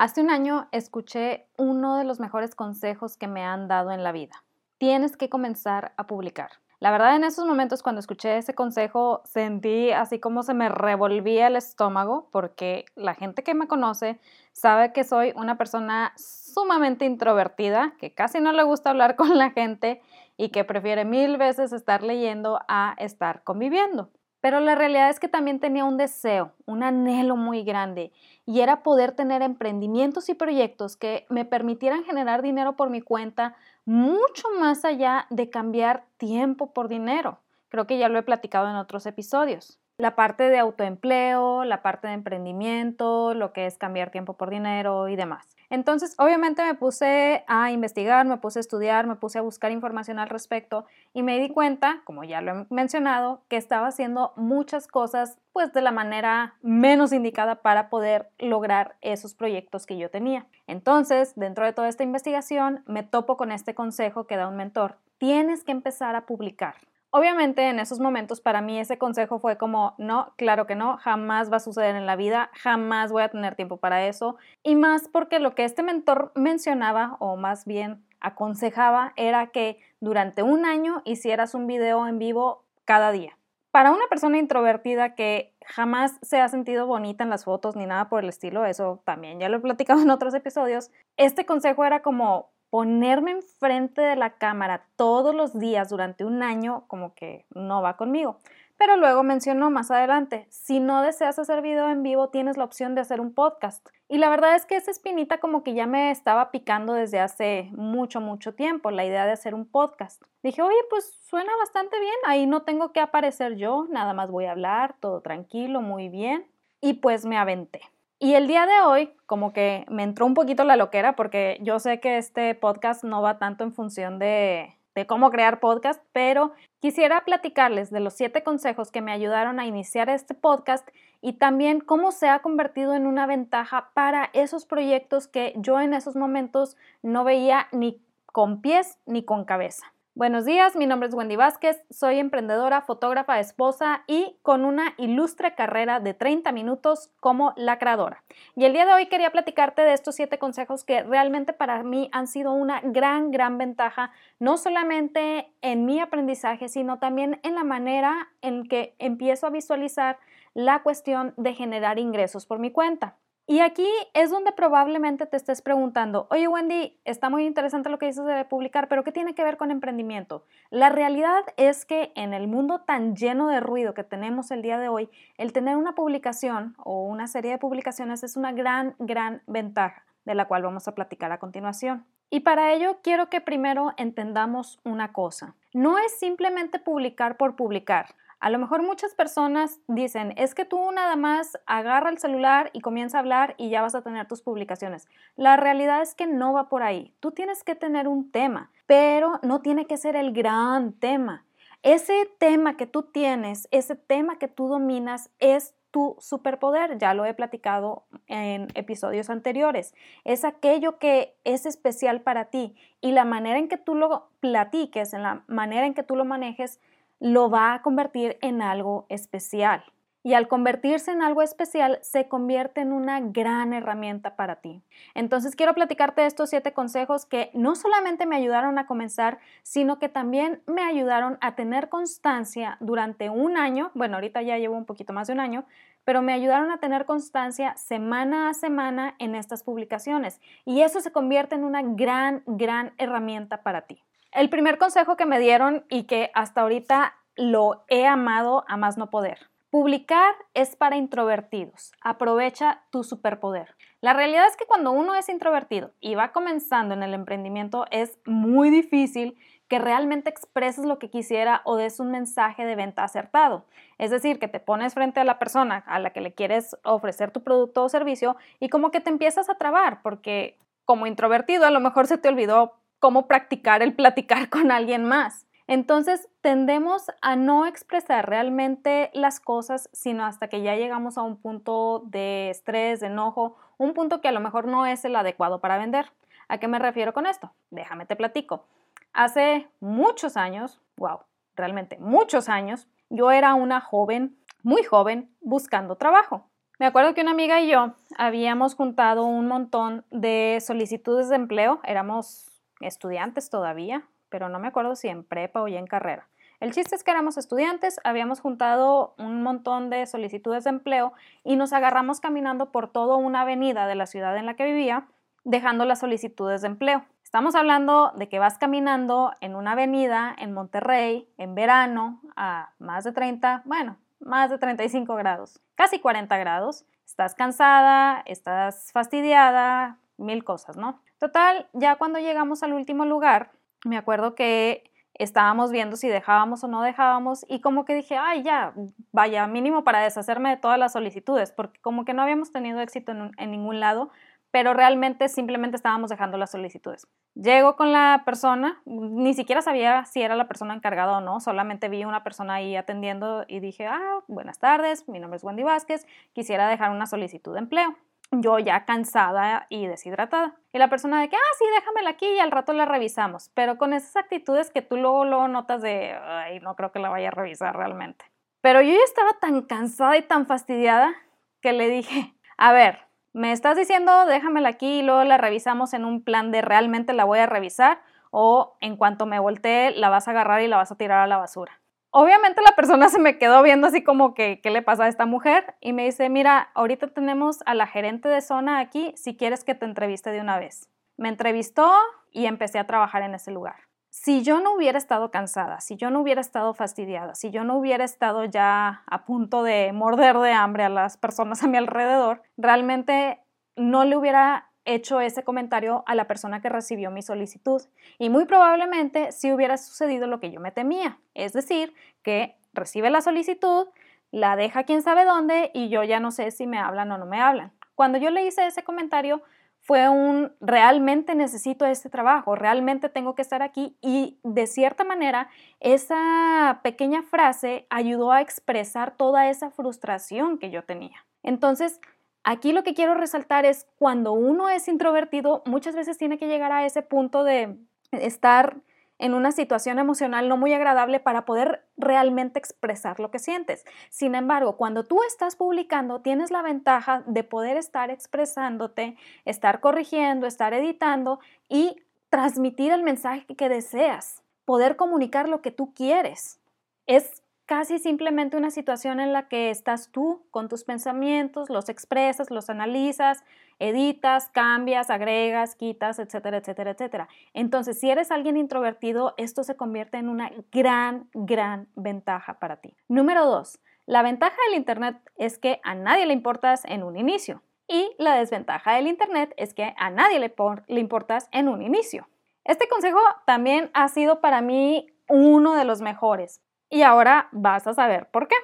Hace un año escuché uno de los mejores consejos que me han dado en la vida. Tienes que comenzar a publicar. La verdad, en esos momentos cuando escuché ese consejo, sentí así como se me revolvía el estómago, porque la gente que me conoce sabe que soy una persona sumamente introvertida, que casi no le gusta hablar con la gente y que prefiere mil veces estar leyendo a estar conviviendo. Pero la realidad es que también tenía un deseo, un anhelo muy grande, y era poder tener emprendimientos y proyectos que me permitieran generar dinero por mi cuenta mucho más allá de cambiar tiempo por dinero. Creo que ya lo he platicado en otros episodios. La parte de autoempleo, la parte de emprendimiento, lo que es cambiar tiempo por dinero y demás. Entonces, obviamente me puse a investigar, me puse a estudiar, me puse a buscar información al respecto y me di cuenta, como ya lo he mencionado, que estaba haciendo muchas cosas pues de la manera menos indicada para poder lograr esos proyectos que yo tenía. Entonces, dentro de toda esta investigación, me topo con este consejo que da un mentor. Tienes que empezar a publicar. Obviamente en esos momentos para mí ese consejo fue como, no, claro que no, jamás va a suceder en la vida, jamás voy a tener tiempo para eso. Y más porque lo que este mentor mencionaba, o más bien aconsejaba, era que durante un año hicieras un video en vivo cada día. Para una persona introvertida que jamás se ha sentido bonita en las fotos ni nada por el estilo, eso también ya lo he platicado en otros episodios, este consejo era como ponerme enfrente de la cámara todos los días durante un año como que no va conmigo. Pero luego mencionó más adelante, si no deseas hacer video en vivo, tienes la opción de hacer un podcast. Y la verdad es que esa espinita como que ya me estaba picando desde hace mucho, mucho tiempo, la idea de hacer un podcast. Dije, oye, pues suena bastante bien, ahí no tengo que aparecer yo, nada más voy a hablar, todo tranquilo, muy bien. Y pues me aventé. Y el día de hoy, como que me entró un poquito la loquera, porque yo sé que este podcast no va tanto en función de, de cómo crear podcast, pero quisiera platicarles de los siete consejos que me ayudaron a iniciar este podcast y también cómo se ha convertido en una ventaja para esos proyectos que yo en esos momentos no veía ni con pies ni con cabeza. Buenos días, mi nombre es Wendy Vázquez, soy emprendedora, fotógrafa, esposa y con una ilustre carrera de 30 minutos como lacradora. Y el día de hoy quería platicarte de estos siete consejos que realmente para mí han sido una gran, gran ventaja, no solamente en mi aprendizaje, sino también en la manera en que empiezo a visualizar la cuestión de generar ingresos por mi cuenta. Y aquí es donde probablemente te estés preguntando, oye Wendy, está muy interesante lo que dices de publicar, pero ¿qué tiene que ver con emprendimiento? La realidad es que en el mundo tan lleno de ruido que tenemos el día de hoy, el tener una publicación o una serie de publicaciones es una gran, gran ventaja, de la cual vamos a platicar a continuación. Y para ello quiero que primero entendamos una cosa. No es simplemente publicar por publicar. A lo mejor muchas personas dicen, es que tú nada más agarra el celular y comienza a hablar y ya vas a tener tus publicaciones. La realidad es que no va por ahí. Tú tienes que tener un tema, pero no tiene que ser el gran tema. Ese tema que tú tienes, ese tema que tú dominas es tu superpoder, ya lo he platicado en episodios anteriores. Es aquello que es especial para ti y la manera en que tú lo platiques, en la manera en que tú lo manejes, lo va a convertir en algo especial. Y al convertirse en algo especial, se convierte en una gran herramienta para ti. Entonces quiero platicarte estos siete consejos que no solamente me ayudaron a comenzar, sino que también me ayudaron a tener constancia durante un año. Bueno, ahorita ya llevo un poquito más de un año, pero me ayudaron a tener constancia semana a semana en estas publicaciones. Y eso se convierte en una gran, gran herramienta para ti. El primer consejo que me dieron y que hasta ahorita lo he amado a más no poder. Publicar es para introvertidos. Aprovecha tu superpoder. La realidad es que cuando uno es introvertido y va comenzando en el emprendimiento es muy difícil que realmente expreses lo que quisiera o des un mensaje de venta acertado. Es decir, que te pones frente a la persona a la que le quieres ofrecer tu producto o servicio y como que te empiezas a trabar porque como introvertido a lo mejor se te olvidó cómo practicar el platicar con alguien más. Entonces tendemos a no expresar realmente las cosas, sino hasta que ya llegamos a un punto de estrés, de enojo, un punto que a lo mejor no es el adecuado para vender. ¿A qué me refiero con esto? Déjame te platico. Hace muchos años, wow, realmente muchos años, yo era una joven, muy joven, buscando trabajo. Me acuerdo que una amiga y yo habíamos juntado un montón de solicitudes de empleo, éramos estudiantes todavía, pero no me acuerdo si en prepa o ya en carrera. El chiste es que éramos estudiantes, habíamos juntado un montón de solicitudes de empleo y nos agarramos caminando por toda una avenida de la ciudad en la que vivía, dejando las solicitudes de empleo. Estamos hablando de que vas caminando en una avenida en Monterrey en verano a más de 30, bueno, más de 35 grados, casi 40 grados. Estás cansada, estás fastidiada, mil cosas, ¿no? Total, ya cuando llegamos al último lugar, me acuerdo que estábamos viendo si dejábamos o no dejábamos y como que dije, ay, ya, vaya, mínimo para deshacerme de todas las solicitudes, porque como que no habíamos tenido éxito en, en ningún lado, pero realmente simplemente estábamos dejando las solicitudes. Llego con la persona, ni siquiera sabía si era la persona encargada o no, solamente vi una persona ahí atendiendo y dije, ah, buenas tardes, mi nombre es Wendy Vázquez, quisiera dejar una solicitud de empleo. Yo ya cansada y deshidratada. Y la persona de que, ah, sí, déjamela aquí y al rato la revisamos. Pero con esas actitudes que tú luego, luego notas de, ay, no creo que la vaya a revisar realmente. Pero yo ya estaba tan cansada y tan fastidiada que le dije, a ver, me estás diciendo déjamela aquí y luego la revisamos en un plan de realmente la voy a revisar o en cuanto me voltee la vas a agarrar y la vas a tirar a la basura. Obviamente la persona se me quedó viendo así como que, ¿qué le pasa a esta mujer? Y me dice, mira, ahorita tenemos a la gerente de zona aquí si quieres que te entreviste de una vez. Me entrevistó y empecé a trabajar en ese lugar si yo no hubiera estado cansada, si yo no hubiera estado fastidiada, si yo no hubiera estado ya a punto de morder de hambre a las personas a mi alrededor, realmente no le hubiera hecho ese comentario a la persona que recibió mi solicitud y muy probablemente sí hubiera sucedido lo que yo me temía, es decir, que recibe la solicitud, la deja quién sabe dónde y yo ya no sé si me hablan o no me hablan. Cuando yo le hice ese comentario, fue un realmente necesito este trabajo, realmente tengo que estar aquí y de cierta manera esa pequeña frase ayudó a expresar toda esa frustración que yo tenía. Entonces, aquí lo que quiero resaltar es cuando uno es introvertido, muchas veces tiene que llegar a ese punto de estar en una situación emocional no muy agradable para poder realmente expresar lo que sientes. Sin embargo, cuando tú estás publicando, tienes la ventaja de poder estar expresándote, estar corrigiendo, estar editando y transmitir el mensaje que deseas, poder comunicar lo que tú quieres. Es casi simplemente una situación en la que estás tú con tus pensamientos, los expresas, los analizas, editas, cambias, agregas, quitas, etcétera, etcétera, etcétera. Entonces, si eres alguien introvertido, esto se convierte en una gran, gran ventaja para ti. Número dos, la ventaja del Internet es que a nadie le importas en un inicio. Y la desventaja del Internet es que a nadie le, le importas en un inicio. Este consejo también ha sido para mí uno de los mejores y ahora vas a saber por qué.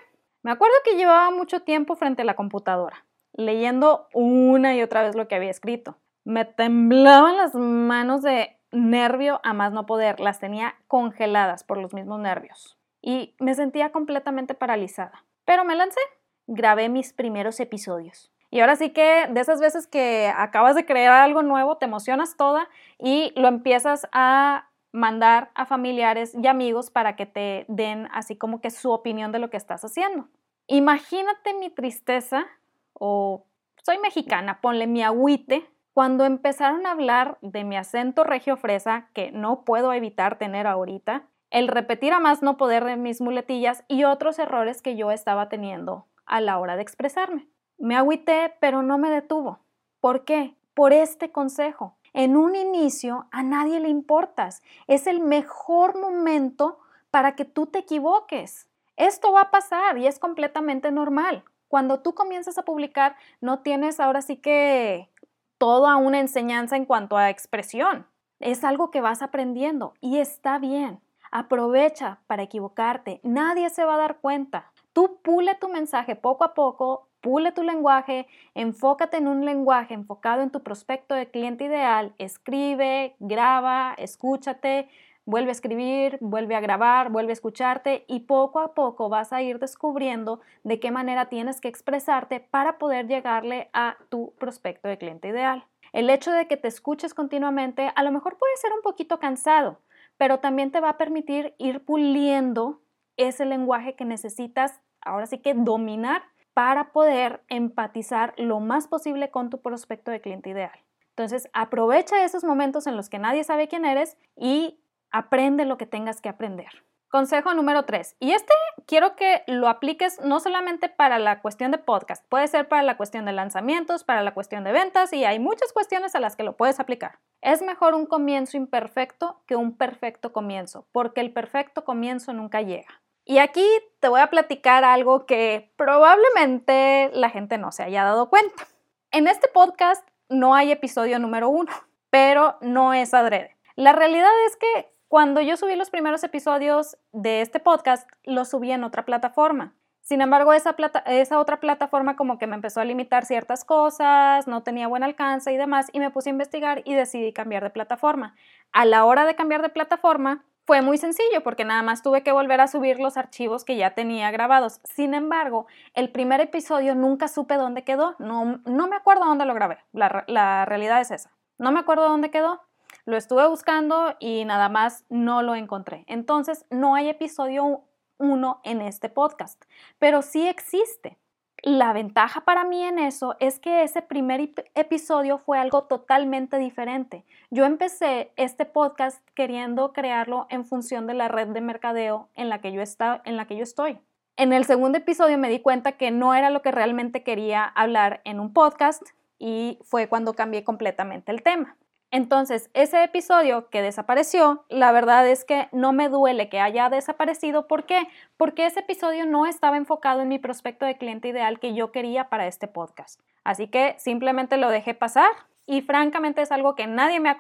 Me acuerdo que llevaba mucho tiempo frente a la computadora, leyendo una y otra vez lo que había escrito. Me temblaban las manos de nervio a más no poder, las tenía congeladas por los mismos nervios y me sentía completamente paralizada. Pero me lancé, grabé mis primeros episodios. Y ahora sí que de esas veces que acabas de crear algo nuevo, te emocionas toda y lo empiezas a mandar a familiares y amigos para que te den así como que su opinión de lo que estás haciendo. Imagínate mi tristeza, o soy mexicana, ponle mi agüite, cuando empezaron a hablar de mi acento regio fresa, que no puedo evitar tener ahorita, el repetir a más no poder de mis muletillas y otros errores que yo estaba teniendo a la hora de expresarme. Me agüité, pero no me detuvo. ¿Por qué? Por este consejo. En un inicio a nadie le importas. Es el mejor momento para que tú te equivoques. Esto va a pasar y es completamente normal. Cuando tú comienzas a publicar, no tienes ahora sí que toda una enseñanza en cuanto a expresión. Es algo que vas aprendiendo y está bien. Aprovecha para equivocarte. Nadie se va a dar cuenta. Tú pule tu mensaje poco a poco pule tu lenguaje, enfócate en un lenguaje enfocado en tu prospecto de cliente ideal, escribe, graba, escúchate, vuelve a escribir, vuelve a grabar, vuelve a escucharte y poco a poco vas a ir descubriendo de qué manera tienes que expresarte para poder llegarle a tu prospecto de cliente ideal. El hecho de que te escuches continuamente a lo mejor puede ser un poquito cansado, pero también te va a permitir ir puliendo ese lenguaje que necesitas ahora sí que dominar para poder empatizar lo más posible con tu prospecto de cliente ideal. Entonces, aprovecha esos momentos en los que nadie sabe quién eres y aprende lo que tengas que aprender. Consejo número 3. Y este quiero que lo apliques no solamente para la cuestión de podcast, puede ser para la cuestión de lanzamientos, para la cuestión de ventas y hay muchas cuestiones a las que lo puedes aplicar. Es mejor un comienzo imperfecto que un perfecto comienzo, porque el perfecto comienzo nunca llega. Y aquí te voy a platicar algo que probablemente la gente no se haya dado cuenta. En este podcast no hay episodio número uno, pero no es adrede. La realidad es que cuando yo subí los primeros episodios de este podcast, los subí en otra plataforma. Sin embargo, esa, esa otra plataforma como que me empezó a limitar ciertas cosas, no tenía buen alcance y demás, y me puse a investigar y decidí cambiar de plataforma. A la hora de cambiar de plataforma, fue muy sencillo porque nada más tuve que volver a subir los archivos que ya tenía grabados. Sin embargo, el primer episodio nunca supe dónde quedó. No, me acuerdo dónde lo grabé. La, la realidad es esa. No me acuerdo dónde quedó. Lo estuve buscando y nada más no lo encontré. Entonces, no hay episodio 1 en este podcast, pero sí existe. La ventaja para mí en eso es que ese primer episodio fue algo totalmente diferente. Yo empecé este podcast queriendo crearlo en función de la red de mercadeo en la que yo, está, en la que yo estoy. En el segundo episodio me di cuenta que no era lo que realmente quería hablar en un podcast y fue cuando cambié completamente el tema. Entonces, ese episodio que desapareció, la verdad es que no me duele que haya desaparecido. ¿Por qué? Porque ese episodio no estaba enfocado en mi prospecto de cliente ideal que yo quería para este podcast. Así que simplemente lo dejé pasar y francamente es algo que nadie me ha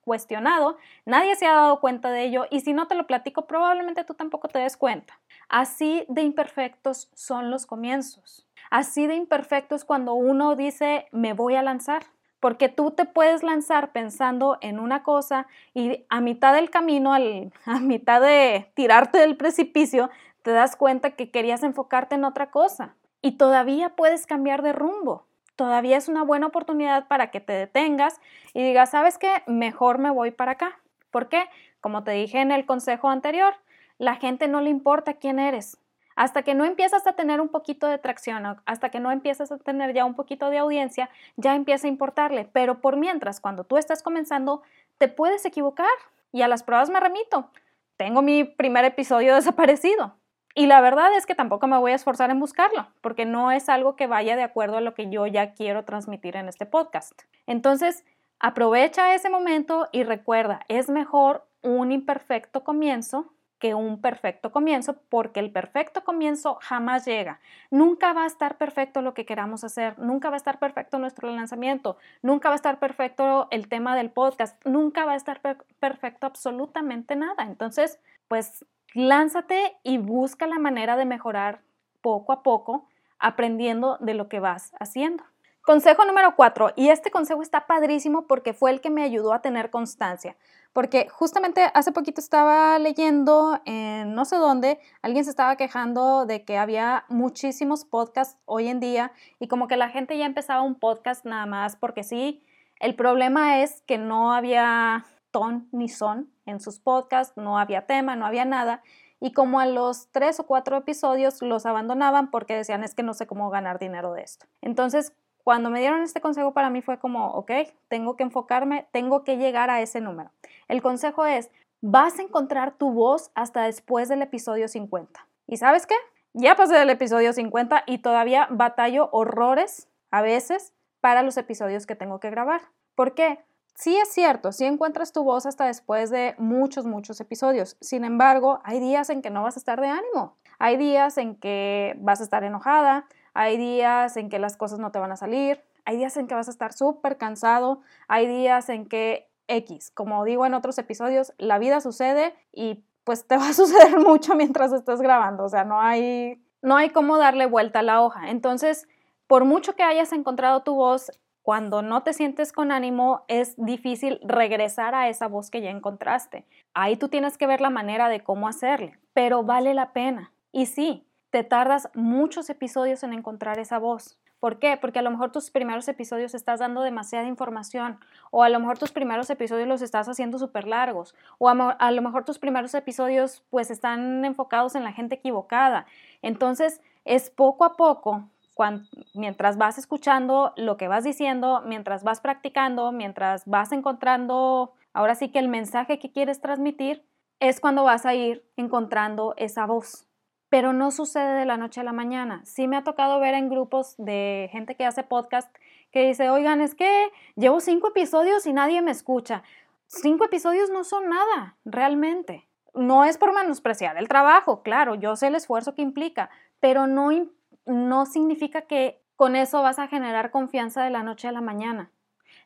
cuestionado, nadie se ha dado cuenta de ello y si no te lo platico probablemente tú tampoco te des cuenta. Así de imperfectos son los comienzos. Así de imperfectos cuando uno dice me voy a lanzar porque tú te puedes lanzar pensando en una cosa y a mitad del camino, a mitad de tirarte del precipicio, te das cuenta que querías enfocarte en otra cosa y todavía puedes cambiar de rumbo. Todavía es una buena oportunidad para que te detengas y digas, ¿sabes qué? Mejor me voy para acá. ¿Por qué? Como te dije en el consejo anterior, la gente no le importa quién eres, hasta que no empiezas a tener un poquito de tracción, hasta que no empiezas a tener ya un poquito de audiencia, ya empieza a importarle. Pero por mientras, cuando tú estás comenzando, te puedes equivocar. Y a las pruebas me remito. Tengo mi primer episodio desaparecido. Y la verdad es que tampoco me voy a esforzar en buscarlo, porque no es algo que vaya de acuerdo a lo que yo ya quiero transmitir en este podcast. Entonces, aprovecha ese momento y recuerda, es mejor un imperfecto comienzo que un perfecto comienzo, porque el perfecto comienzo jamás llega. Nunca va a estar perfecto lo que queramos hacer, nunca va a estar perfecto nuestro lanzamiento, nunca va a estar perfecto el tema del podcast, nunca va a estar perfecto absolutamente nada. Entonces, pues lánzate y busca la manera de mejorar poco a poco, aprendiendo de lo que vas haciendo. Consejo número cuatro, y este consejo está padrísimo porque fue el que me ayudó a tener constancia, porque justamente hace poquito estaba leyendo en no sé dónde, alguien se estaba quejando de que había muchísimos podcasts hoy en día y como que la gente ya empezaba un podcast nada más porque sí, el problema es que no había ton ni son en sus podcasts, no había tema, no había nada. Y como a los tres o cuatro episodios los abandonaban porque decían es que no sé cómo ganar dinero de esto. Entonces, cuando me dieron este consejo para mí fue como, ok, tengo que enfocarme, tengo que llegar a ese número. El consejo es, vas a encontrar tu voz hasta después del episodio 50. ¿Y sabes qué? Ya pasé del episodio 50 y todavía batallo horrores a veces para los episodios que tengo que grabar. ¿Por qué? Sí es cierto, sí encuentras tu voz hasta después de muchos, muchos episodios. Sin embargo, hay días en que no vas a estar de ánimo. Hay días en que vas a estar enojada, hay días en que las cosas no te van a salir, hay días en que vas a estar súper cansado, hay días en que X, como digo en otros episodios, la vida sucede y pues te va a suceder mucho mientras estés grabando, o sea, no hay, no hay cómo darle vuelta a la hoja. Entonces, por mucho que hayas encontrado tu voz, cuando no te sientes con ánimo, es difícil regresar a esa voz que ya encontraste. Ahí tú tienes que ver la manera de cómo hacerle, pero vale la pena. Y sí, te tardas muchos episodios en encontrar esa voz. ¿Por qué? Porque a lo mejor tus primeros episodios estás dando demasiada información o a lo mejor tus primeros episodios los estás haciendo súper largos o a, lo mejor tus primeros episodios pues están enfocados en la gente equivocada. Entonces es poco a poco mientras vas escuchando lo que vas diciendo, mientras vas practicando, mientras vas encontrando, ahora sí que el mensaje que quieres transmitir, es cuando vas a ir encontrando esa voz. Pero no sucede de la noche a la mañana. Sí me ha tocado ver en grupos de gente que hace podcast que dice, oigan, es que llevo cinco episodios y nadie me escucha. Cinco episodios no son nada, realmente. No es por menospreciar el trabajo, claro, yo sé el esfuerzo que implica, pero no, no significa que con eso vas a generar confianza de la noche a la mañana.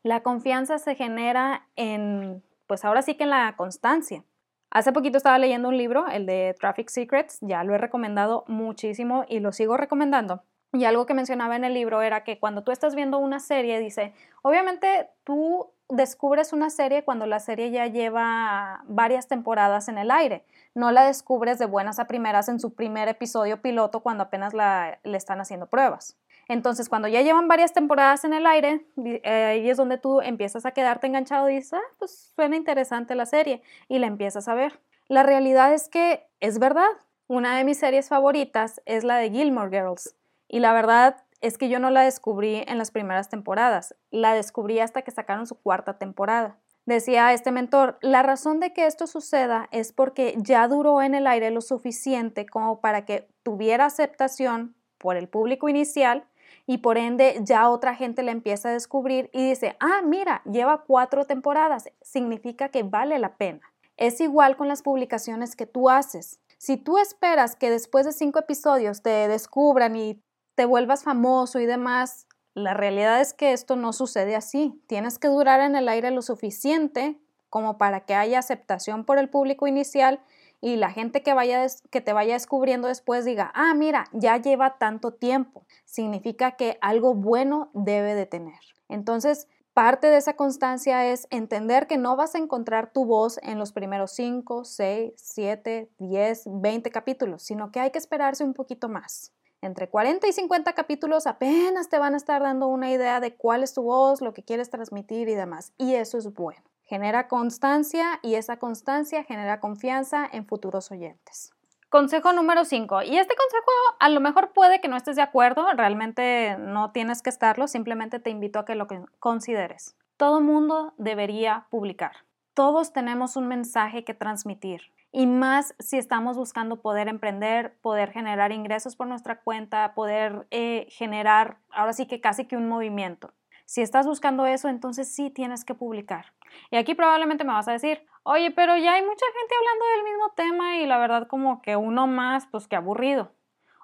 La confianza se genera en, pues ahora sí que en la constancia. Hace poquito estaba leyendo un libro, el de Traffic Secrets, ya lo he recomendado muchísimo y lo sigo recomendando. Y algo que mencionaba en el libro era que cuando tú estás viendo una serie, dice, obviamente tú descubres una serie cuando la serie ya lleva varias temporadas en el aire. No la descubres de buenas a primeras en su primer episodio piloto cuando apenas le están haciendo pruebas. Entonces, cuando ya llevan varias temporadas en el aire, eh, ahí es donde tú empiezas a quedarte enganchado y dices, ah, pues suena interesante la serie y la empiezas a ver. La realidad es que es verdad. Una de mis series favoritas es la de Gilmore Girls. Y la verdad es que yo no la descubrí en las primeras temporadas, la descubrí hasta que sacaron su cuarta temporada. Decía este mentor, la razón de que esto suceda es porque ya duró en el aire lo suficiente como para que tuviera aceptación por el público inicial y por ende ya otra gente la empieza a descubrir y dice, ah, mira, lleva cuatro temporadas, significa que vale la pena. Es igual con las publicaciones que tú haces. Si tú esperas que después de cinco episodios te descubran y te vuelvas famoso y demás, la realidad es que esto no sucede así. Tienes que durar en el aire lo suficiente como para que haya aceptación por el público inicial y la gente que, vaya que te vaya descubriendo después diga, ah, mira, ya lleva tanto tiempo. Significa que algo bueno debe de tener. Entonces, parte de esa constancia es entender que no vas a encontrar tu voz en los primeros 5, 6, 7, 10, 20 capítulos, sino que hay que esperarse un poquito más. Entre 40 y 50 capítulos apenas te van a estar dando una idea de cuál es tu voz, lo que quieres transmitir y demás. Y eso es bueno. Genera constancia y esa constancia genera confianza en futuros oyentes. Consejo número 5. Y este consejo a lo mejor puede que no estés de acuerdo, realmente no tienes que estarlo, simplemente te invito a que lo consideres. Todo mundo debería publicar. Todos tenemos un mensaje que transmitir y más si estamos buscando poder emprender, poder generar ingresos por nuestra cuenta, poder eh, generar ahora sí que casi que un movimiento. Si estás buscando eso, entonces sí tienes que publicar. Y aquí probablemente me vas a decir, oye, pero ya hay mucha gente hablando del mismo tema y la verdad como que uno más, pues que aburrido.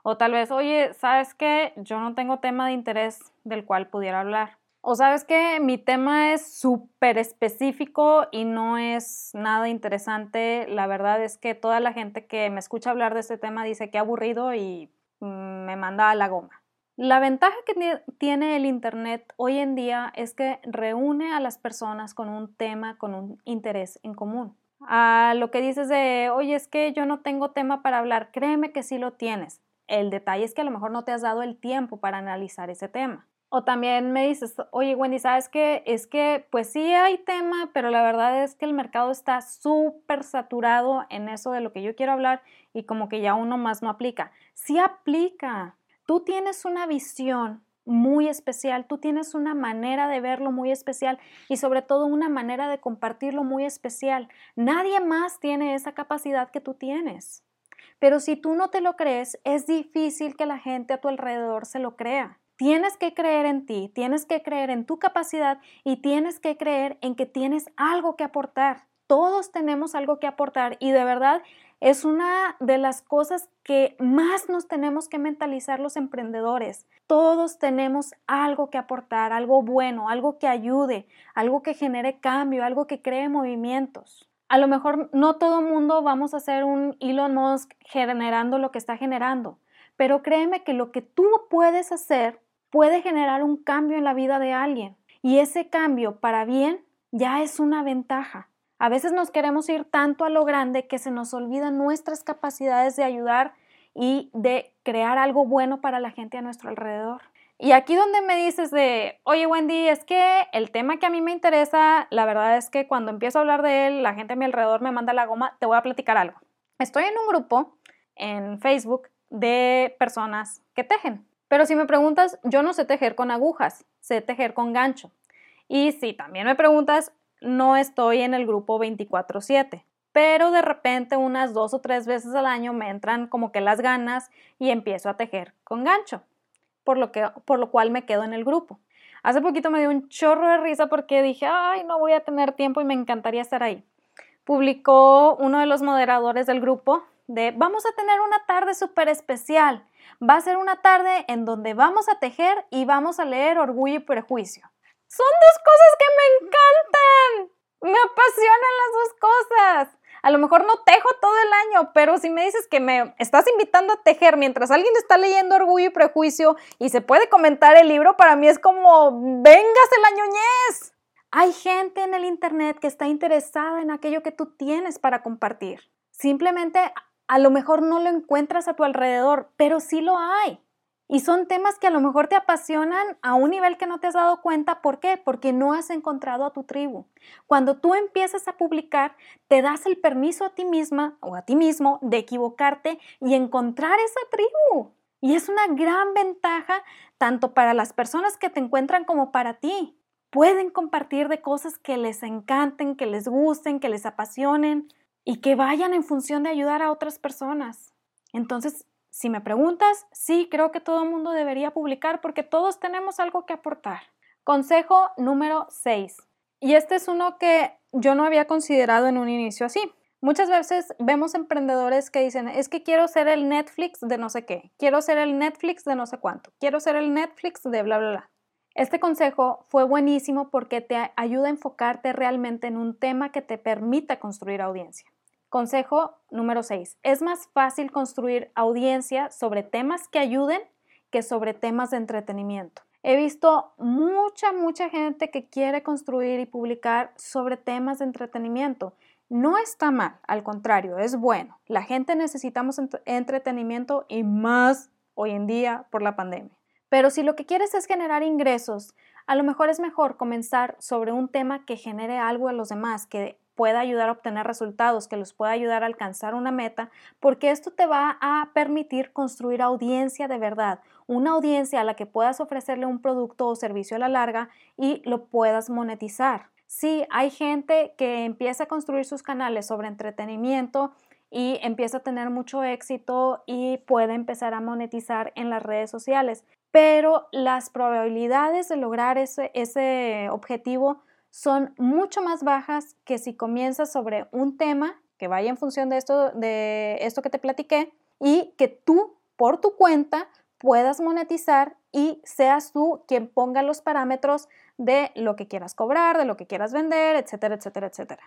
O tal vez, oye, ¿sabes qué? Yo no tengo tema de interés del cual pudiera hablar. O sabes que mi tema es súper específico y no es nada interesante. La verdad es que toda la gente que me escucha hablar de este tema dice que aburrido y mm, me manda a la goma. La ventaja que tiene el Internet hoy en día es que reúne a las personas con un tema, con un interés en común. A lo que dices de, oye, es que yo no tengo tema para hablar, créeme que sí lo tienes. El detalle es que a lo mejor no te has dado el tiempo para analizar ese tema. O también me dices, oye Wendy, ¿sabes qué? Es que pues sí hay tema, pero la verdad es que el mercado está súper saturado en eso de lo que yo quiero hablar y como que ya uno más no aplica. Sí aplica. Tú tienes una visión muy especial, tú tienes una manera de verlo muy especial y sobre todo una manera de compartirlo muy especial. Nadie más tiene esa capacidad que tú tienes. Pero si tú no te lo crees, es difícil que la gente a tu alrededor se lo crea. Tienes que creer en ti, tienes que creer en tu capacidad y tienes que creer en que tienes algo que aportar. Todos tenemos algo que aportar y de verdad es una de las cosas que más nos tenemos que mentalizar los emprendedores. Todos tenemos algo que aportar, algo bueno, algo que ayude, algo que genere cambio, algo que cree movimientos. A lo mejor no todo mundo vamos a ser un Elon Musk generando lo que está generando, pero créeme que lo que tú puedes hacer puede generar un cambio en la vida de alguien. Y ese cambio para bien ya es una ventaja. A veces nos queremos ir tanto a lo grande que se nos olvidan nuestras capacidades de ayudar y de crear algo bueno para la gente a nuestro alrededor. Y aquí donde me dices de, oye Wendy, es que el tema que a mí me interesa, la verdad es que cuando empiezo a hablar de él, la gente a mi alrededor me manda la goma, te voy a platicar algo. Estoy en un grupo en Facebook de personas que tejen. Pero si me preguntas, yo no sé tejer con agujas, sé tejer con gancho. Y si también me preguntas, no estoy en el grupo 24/7, pero de repente unas dos o tres veces al año me entran como que las ganas y empiezo a tejer con gancho, por lo, que, por lo cual me quedo en el grupo. Hace poquito me dio un chorro de risa porque dije, ay, no voy a tener tiempo y me encantaría estar ahí. Publicó uno de los moderadores del grupo de, vamos a tener una tarde súper especial. Va a ser una tarde en donde vamos a tejer y vamos a leer Orgullo y Prejuicio. Son dos cosas que me encantan. Me apasionan las dos cosas. A lo mejor no tejo todo el año, pero si me dices que me estás invitando a tejer mientras alguien está leyendo Orgullo y Prejuicio y se puede comentar el libro, para mí es como, véngase la ñoñez. Hay gente en el Internet que está interesada en aquello que tú tienes para compartir. Simplemente a lo mejor no lo encuentras a tu alrededor, pero sí lo hay. Y son temas que a lo mejor te apasionan a un nivel que no te has dado cuenta. ¿Por qué? Porque no has encontrado a tu tribu. Cuando tú empiezas a publicar, te das el permiso a ti misma o a ti mismo de equivocarte y encontrar esa tribu. Y es una gran ventaja tanto para las personas que te encuentran como para ti. Pueden compartir de cosas que les encanten, que les gusten, que les apasionen y que vayan en función de ayudar a otras personas. Entonces, si me preguntas, sí, creo que todo el mundo debería publicar porque todos tenemos algo que aportar. Consejo número 6. Y este es uno que yo no había considerado en un inicio así. Muchas veces vemos emprendedores que dicen, es que quiero ser el Netflix de no sé qué, quiero ser el Netflix de no sé cuánto, quiero ser el Netflix de bla, bla, bla. Este consejo fue buenísimo porque te ayuda a enfocarte realmente en un tema que te permita construir audiencia. Consejo número 6. Es más fácil construir audiencia sobre temas que ayuden que sobre temas de entretenimiento. He visto mucha, mucha gente que quiere construir y publicar sobre temas de entretenimiento. No está mal, al contrario, es bueno. La gente necesitamos entretenimiento y más hoy en día por la pandemia. Pero si lo que quieres es generar ingresos, a lo mejor es mejor comenzar sobre un tema que genere algo a los demás, que pueda ayudar a obtener resultados, que los pueda ayudar a alcanzar una meta, porque esto te va a permitir construir audiencia de verdad, una audiencia a la que puedas ofrecerle un producto o servicio a la larga y lo puedas monetizar. Sí, hay gente que empieza a construir sus canales sobre entretenimiento y empieza a tener mucho éxito y puede empezar a monetizar en las redes sociales, pero las probabilidades de lograr ese, ese objetivo son mucho más bajas que si comienzas sobre un tema que vaya en función de esto, de esto que te platiqué y que tú por tu cuenta puedas monetizar y seas tú quien ponga los parámetros de lo que quieras cobrar, de lo que quieras vender, etcétera, etcétera, etcétera.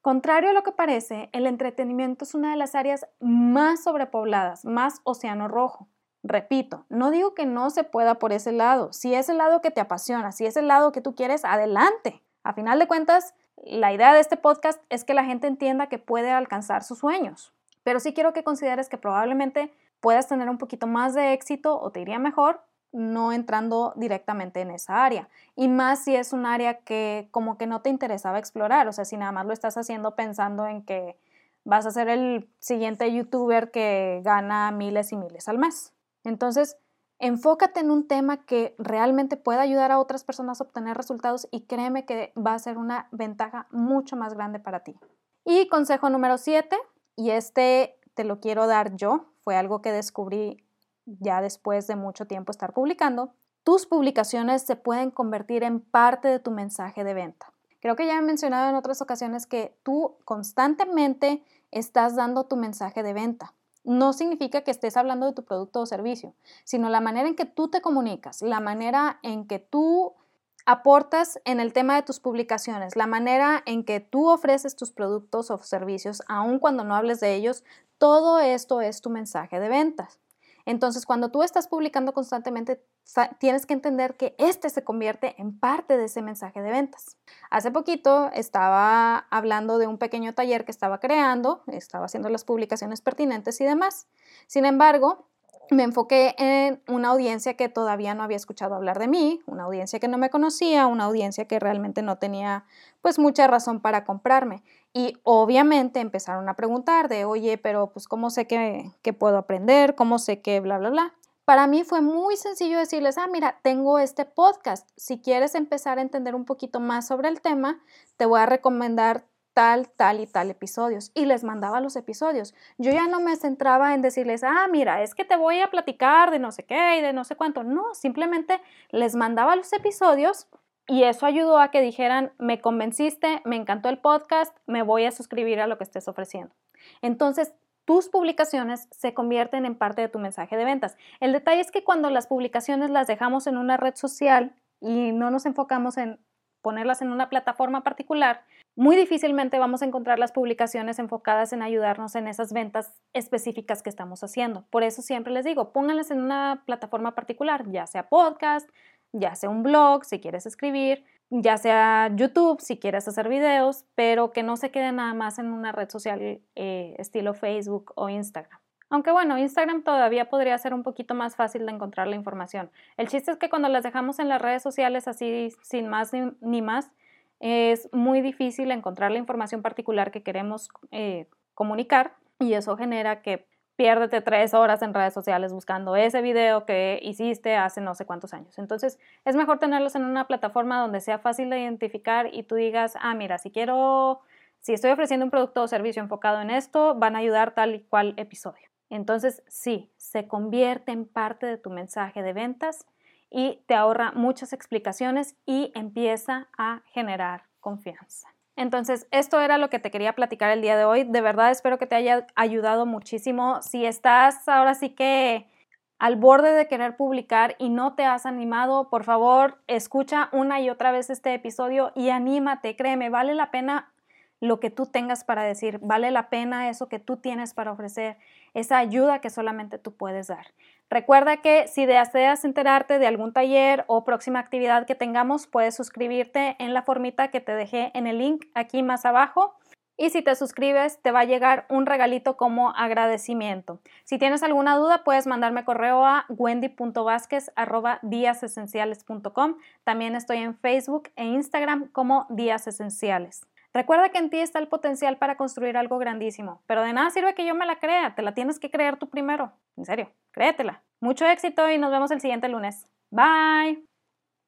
Contrario a lo que parece, el entretenimiento es una de las áreas más sobrepobladas, más océano rojo. Repito, no digo que no se pueda por ese lado. Si es el lado que te apasiona, si es el lado que tú quieres, adelante. A final de cuentas, la idea de este podcast es que la gente entienda que puede alcanzar sus sueños. Pero sí quiero que consideres que probablemente puedas tener un poquito más de éxito o te iría mejor no entrando directamente en esa área. Y más si es un área que como que no te interesaba explorar, o sea, si nada más lo estás haciendo pensando en que vas a ser el siguiente youtuber que gana miles y miles al mes. Entonces, Enfócate en un tema que realmente pueda ayudar a otras personas a obtener resultados y créeme que va a ser una ventaja mucho más grande para ti. Y consejo número 7, y este te lo quiero dar yo, fue algo que descubrí ya después de mucho tiempo estar publicando, tus publicaciones se pueden convertir en parte de tu mensaje de venta. Creo que ya he mencionado en otras ocasiones que tú constantemente estás dando tu mensaje de venta no significa que estés hablando de tu producto o servicio, sino la manera en que tú te comunicas, la manera en que tú aportas en el tema de tus publicaciones, la manera en que tú ofreces tus productos o servicios, aun cuando no hables de ellos, todo esto es tu mensaje de ventas. Entonces, cuando tú estás publicando constantemente, tienes que entender que este se convierte en parte de ese mensaje de ventas. Hace poquito estaba hablando de un pequeño taller que estaba creando, estaba haciendo las publicaciones pertinentes y demás. Sin embargo, me enfoqué en una audiencia que todavía no había escuchado hablar de mí, una audiencia que no me conocía, una audiencia que realmente no tenía pues mucha razón para comprarme. Y obviamente empezaron a preguntar de, oye, pero pues cómo sé que, que puedo aprender, cómo sé que bla, bla, bla. Para mí fue muy sencillo decirles, ah, mira, tengo este podcast. Si quieres empezar a entender un poquito más sobre el tema, te voy a recomendar tal, tal y tal episodios. Y les mandaba los episodios. Yo ya no me centraba en decirles, ah, mira, es que te voy a platicar de no sé qué y de no sé cuánto. No, simplemente les mandaba los episodios y eso ayudó a que dijeran, me convenciste, me encantó el podcast, me voy a suscribir a lo que estés ofreciendo. Entonces, tus publicaciones se convierten en parte de tu mensaje de ventas. El detalle es que cuando las publicaciones las dejamos en una red social y no nos enfocamos en ponerlas en una plataforma particular, muy difícilmente vamos a encontrar las publicaciones enfocadas en ayudarnos en esas ventas específicas que estamos haciendo. Por eso siempre les digo, pónganlas en una plataforma particular, ya sea podcast, ya sea un blog, si quieres escribir, ya sea YouTube, si quieres hacer videos, pero que no se quede nada más en una red social eh, estilo Facebook o Instagram. Aunque bueno, Instagram todavía podría ser un poquito más fácil de encontrar la información. El chiste es que cuando las dejamos en las redes sociales así sin más ni, más, es muy difícil encontrar la información particular que queremos eh, comunicar y eso genera que piérdete tres horas en redes sociales buscando ese video que hiciste hace no sé cuántos años. Entonces, es mejor tenerlos en una plataforma donde sea fácil de identificar y tú digas, ah, mira, si quiero, si estoy ofreciendo un producto o servicio enfocado en esto, van a ayudar tal y cual episodio. Entonces, sí, se convierte en parte de tu mensaje de ventas y te ahorra muchas explicaciones y empieza a generar confianza. Entonces, esto era lo que te quería platicar el día de hoy. De verdad espero que te haya ayudado muchísimo. Si estás ahora sí que al borde de querer publicar y no te has animado, por favor, escucha una y otra vez este episodio y anímate, créeme, vale la pena lo que tú tengas para decir, vale la pena eso que tú tienes para ofrecer, esa ayuda que solamente tú puedes dar. Recuerda que si deseas enterarte de algún taller o próxima actividad que tengamos, puedes suscribirte en la formita que te dejé en el link aquí más abajo. Y si te suscribes, te va a llegar un regalito como agradecimiento. Si tienes alguna duda, puedes mandarme correo a wendy.vásquez.com. También estoy en Facebook e Instagram como Días Esenciales. Recuerda que en ti está el potencial para construir algo grandísimo, pero de nada sirve que yo me la crea, te la tienes que creer tú primero. En serio, créetela. Mucho éxito y nos vemos el siguiente lunes. Bye.